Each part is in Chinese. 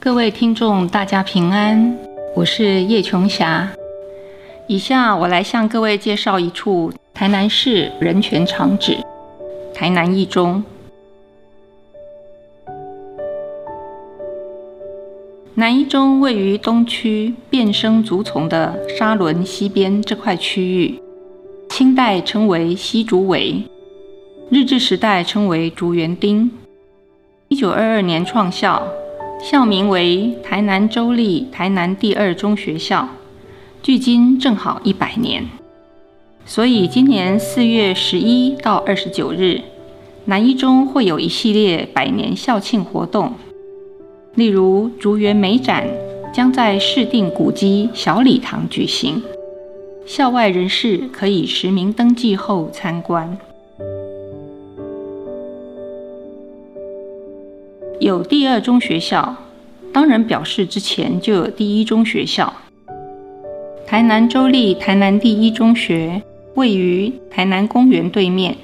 各位听众，大家平安，我是叶琼霞。以下我来向各位介绍一处台南市人权长址——台南一中。南一中位于东区变生竹丛的沙仑西边这块区域，清代称为西竹围，日治时代称为竹园町。一九二二年创校。校名为台南州立台南第二中学校，距今正好一百年。所以今年四月十一到二十九日，南一中会有一系列百年校庆活动，例如竹园美展将在市定古迹小礼堂举行，校外人士可以实名登记后参观。有第二中学校，当然表示之前就有第一中学校。台南州立台南第一中学位于台南公园对面，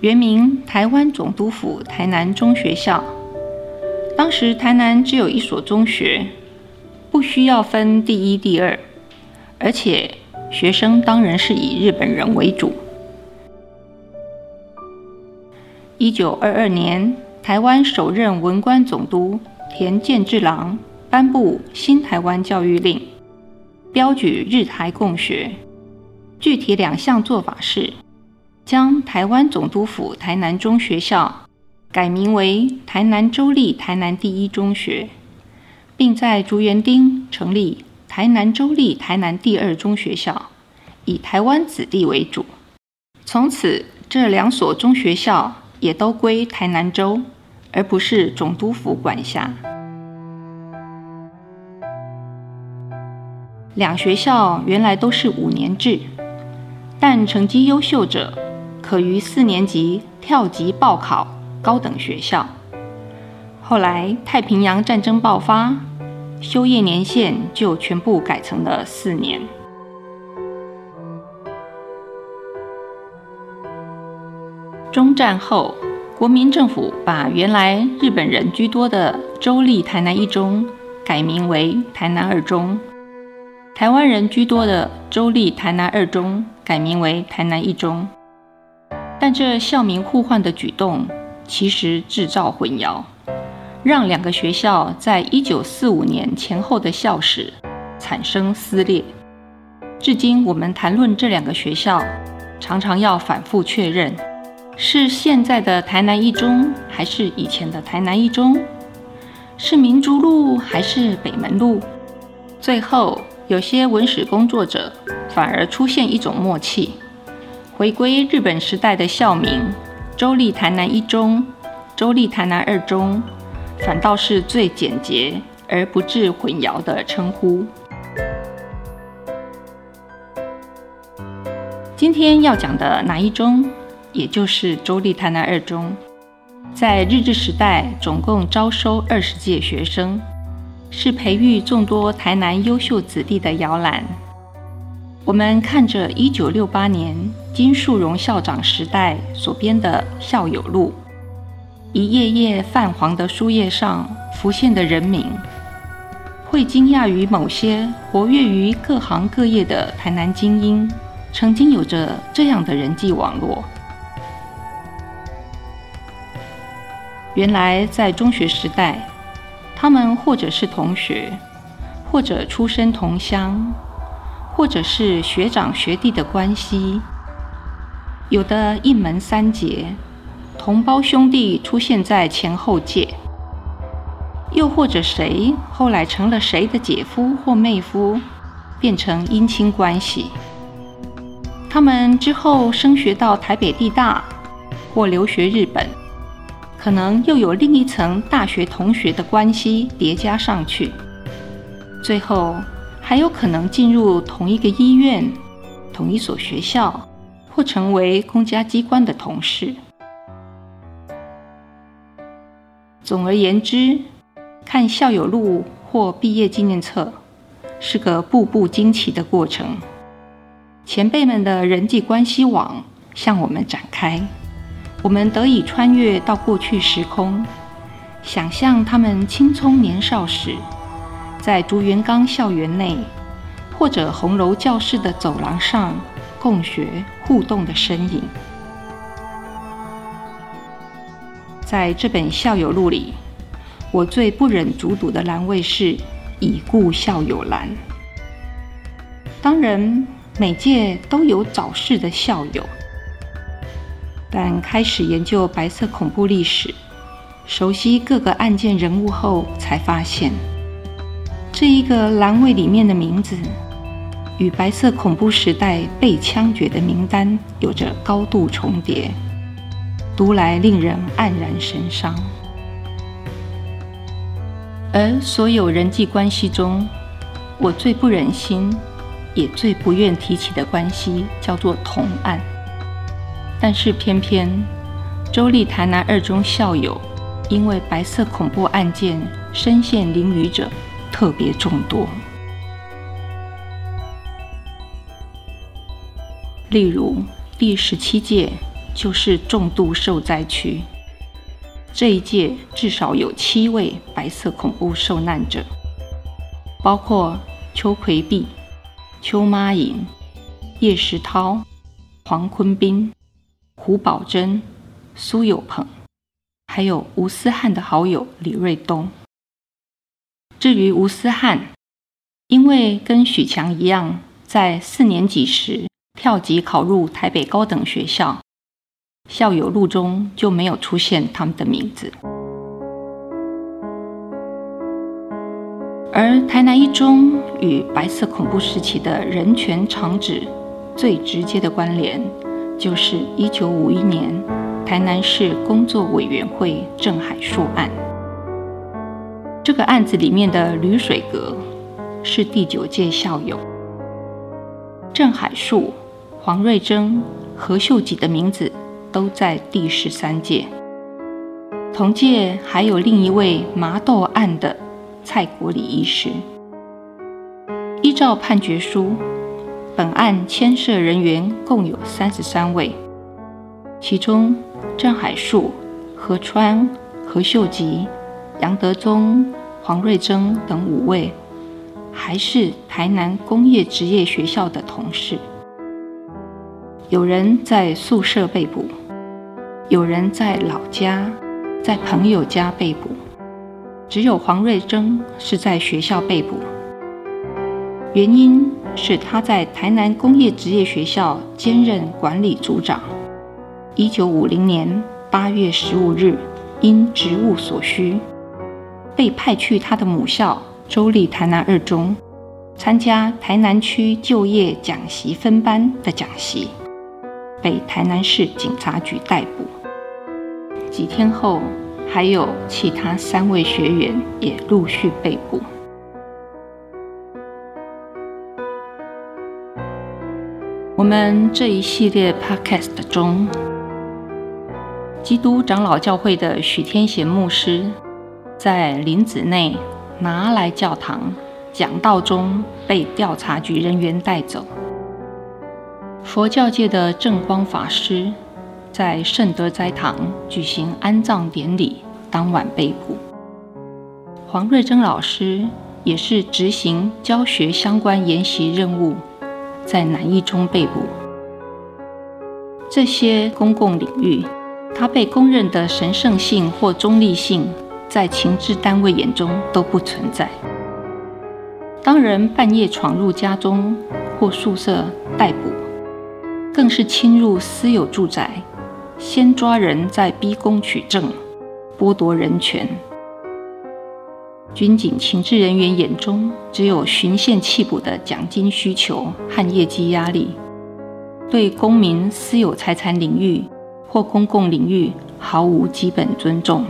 原名台湾总督府台南中学校。当时台南只有一所中学，不需要分第一、第二，而且学生当然是以日本人为主。一九二二年。台湾首任文官总督田健治郎颁布新台湾教育令，标举日台共学。具体两项做法是：将台湾总督府台南中学校改名为台南州立台南第一中学，并在竹园町成立台南州立台南第二中学校，以台湾子弟为主。从此，这两所中学校也都归台南州。而不是总督府管辖。两学校原来都是五年制，但成绩优秀者可于四年级跳级报考高等学校。后来太平洋战争爆发，修业年限就全部改成了四年。中战后。国民政府把原来日本人居多的州立台南一中改名为台南二中，台湾人居多的州立台南二中改名为台南一中。但这校名互换的举动，其实制造混淆，让两个学校在一九四五年前后的校史产生撕裂。至今我们谈论这两个学校，常常要反复确认。是现在的台南一中，还是以前的台南一中？是民族路还是北门路？最后，有些文史工作者反而出现一种默契，回归日本时代的校名“州立台南一中”“州立台南二中”，反倒是最简洁而不致混淆的称呼。今天要讲的哪一中？也就是州立台南二中，在日治时代总共招收二十届学生，是培育众多台南优秀子弟的摇篮。我们看着一九六八年金树荣校长时代所编的校友录，一页页泛黄的书页上浮现的人名，会惊讶于某些活跃于各行各业的台南精英，曾经有着这样的人际网络。原来在中学时代，他们或者是同学，或者出身同乡，或者是学长学弟的关系。有的一门三杰，同胞兄弟出现在前后界，又或者谁后来成了谁的姐夫或妹夫，变成姻亲关系。他们之后升学到台北地大，或留学日本。可能又有另一层大学同学的关系叠加上去，最后还有可能进入同一个医院、同一所学校，或成为公家机关的同事。总而言之，看校友录或毕业纪念册，是个步步惊奇的过程。前辈们的人际关系网向我们展开。我们得以穿越到过去时空，想象他们青葱年少时，在竹园岗校园内，或者红楼教室的走廊上共学互动的身影。在这本校友录里，我最不忍卒读的栏位是“已故校友栏”。当然，每届都有早逝的校友，但开始研究白色恐怖历史，熟悉各个案件人物后，才发现这一个栏位里面的名字，与白色恐怖时代被枪决的名单有着高度重叠。读来令人黯然神伤，而所有人际关系中，我最不忍心，也最不愿提起的关系，叫做同案。但是偏偏州立台南二中校友，因为白色恐怖案件身陷囹圄者特别众多，例如第十七届。就是重度受灾区。这一届至少有七位白色恐怖受难者，包括邱奎碧、邱妈颖、叶石涛、黄坤斌、胡宝珍、苏有朋，还有吴思汉的好友李瑞东。至于吴思汉，因为跟许强一样，在四年级时跳级考入台北高等学校。校友录中就没有出现他们的名字，而台南一中与白色恐怖时期的人权长指最直接的关联，就是一九五一年台南市工作委员会郑海树案。这个案子里面的吕水阁是第九届校友，郑海树、黄瑞珍、何秀吉的名字。都在第十三届，同届还有另一位麻豆案的蔡国礼医师。依照判决书，本案牵涉人员共有三十三位，其中郑海树、何川、何秀吉、杨德宗、黄瑞珍等五位，还是台南工业职业学校的同事。有人在宿舍被捕，有人在老家、在朋友家被捕，只有黄瑞珍是在学校被捕。原因是他在台南工业职业学校兼任管理组长。一九五零年八月十五日，因职务所需，被派去他的母校州立台南二中，参加台南区就业讲习分班的讲习。被台南市警察局逮捕。几天后，还有其他三位学员也陆续被捕。我们这一系列 Podcast 中，基督长老教会的许天贤牧师在林子内拿来教堂讲道中被调查局人员带走。佛教界的正光法师在圣德斋堂举行安葬典礼当晚被捕。黄瑞珍老师也是执行教学相关研习任务，在南一中被捕。这些公共领域，他被公认的神圣性或中立性，在情治单位眼中都不存在。当人半夜闯入家中或宿舍逮捕。更是侵入私有住宅，先抓人，再逼供取证，剥夺人权。军警情治人员眼中，只有循线弃捕的奖金需求和业绩压力，对公民私有财产领域或公共领域毫无基本尊重。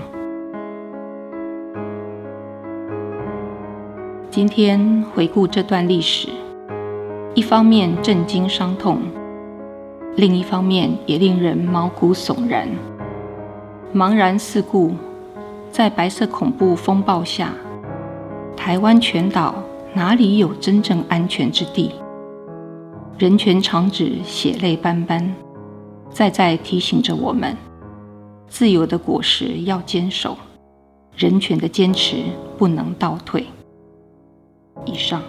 今天回顾这段历史，一方面震惊伤痛。另一方面，也令人毛骨悚然。茫然四顾，在白色恐怖风暴下，台湾全岛哪里有真正安全之地？人权长指血泪斑斑，再再提醒着我们：自由的果实要坚守，人权的坚持不能倒退。以上。